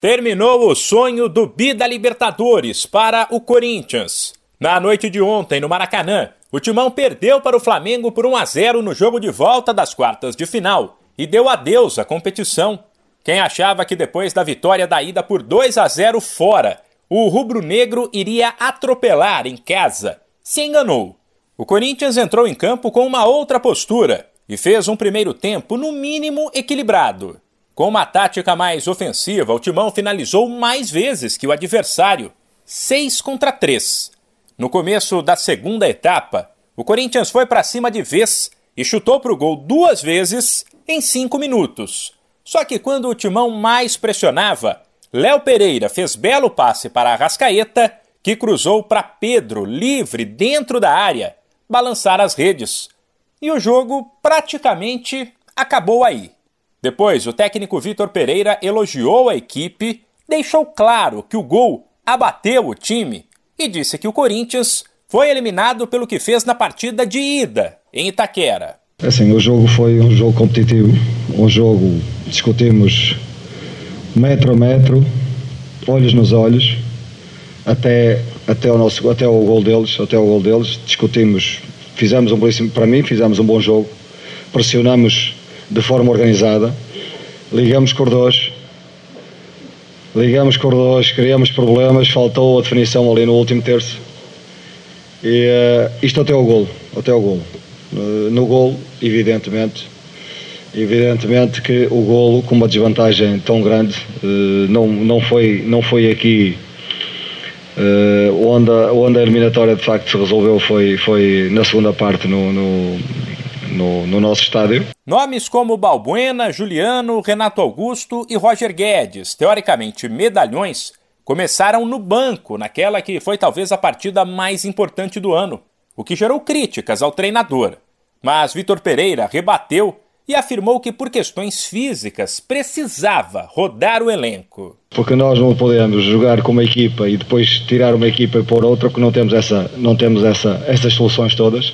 Terminou o sonho do Bi da Libertadores para o Corinthians. Na noite de ontem, no Maracanã, o Timão perdeu para o Flamengo por 1 a 0 no jogo de volta das quartas de final e deu adeus à competição. Quem achava que depois da vitória da ida por 2 a 0 fora, o rubro-negro iria atropelar em casa, se enganou. O Corinthians entrou em campo com uma outra postura e fez um primeiro tempo, no mínimo, equilibrado. Com uma tática mais ofensiva, o Timão finalizou mais vezes que o adversário, 6 contra 3. No começo da segunda etapa, o Corinthians foi para cima de vez e chutou para o gol duas vezes em cinco minutos. Só que quando o Timão mais pressionava, Léo Pereira fez belo passe para a Rascaeta, que cruzou para Pedro, livre dentro da área, balançar as redes. E o jogo praticamente acabou aí. Depois, o técnico Vitor Pereira elogiou a equipe, deixou claro que o gol abateu o time e disse que o Corinthians foi eliminado pelo que fez na partida de ida em Itaquera. Assim, o jogo foi um jogo competitivo, um jogo discutimos metro a metro, olhos nos olhos, até até o nosso até o gol deles, até o gol deles, discutimos, fizemos um belíssimo para mim, fizemos um bom jogo, pressionamos de forma organizada. Ligamos cordões, ligamos cordões, criamos problemas, faltou a definição ali no último terço. E uh, isto até o gol, até o gol. Uh, no gol, evidentemente, evidentemente que o golo com uma desvantagem tão grande uh, não, não, foi, não foi aqui onde, a, onde a eliminatória de facto se resolveu foi, foi na segunda parte no, no no, no nosso estádio. Nomes como Balbuena, Juliano, Renato Augusto e Roger Guedes, teoricamente medalhões, começaram no banco naquela que foi talvez a partida mais importante do ano, o que gerou críticas ao treinador. Mas Vitor Pereira rebateu e afirmou que por questões físicas precisava rodar o elenco. Porque nós não podemos jogar com uma equipa e depois tirar uma equipa e pôr outra, porque não temos, essa, não temos essa, essas soluções todas.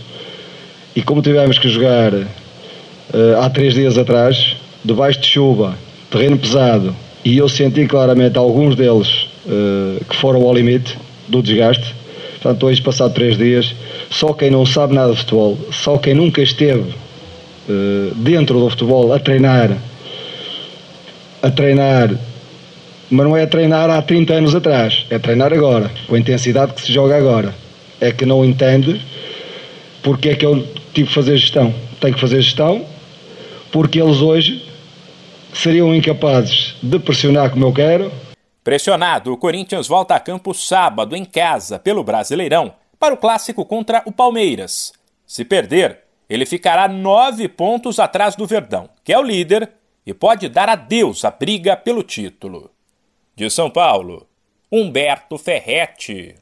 E como tivemos que jogar uh, há três dias atrás, debaixo de chuva, terreno pesado, e eu senti claramente alguns deles uh, que foram ao limite do desgaste. Portanto, hoje, passado três dias, só quem não sabe nada de futebol, só quem nunca esteve uh, dentro do futebol a treinar, a treinar, mas não é a treinar há 30 anos atrás, é treinar agora, com a intensidade que se joga agora. É que não entende porque é que eu tive que fazer gestão. Tenho que fazer gestão porque eles hoje seriam incapazes de pressionar como eu quero. Pressionado, o Corinthians volta a campo sábado em casa pelo Brasileirão para o clássico contra o Palmeiras. Se perder, ele ficará nove pontos atrás do Verdão, que é o líder e pode dar adeus à briga pelo título. De São Paulo, Humberto Ferretti.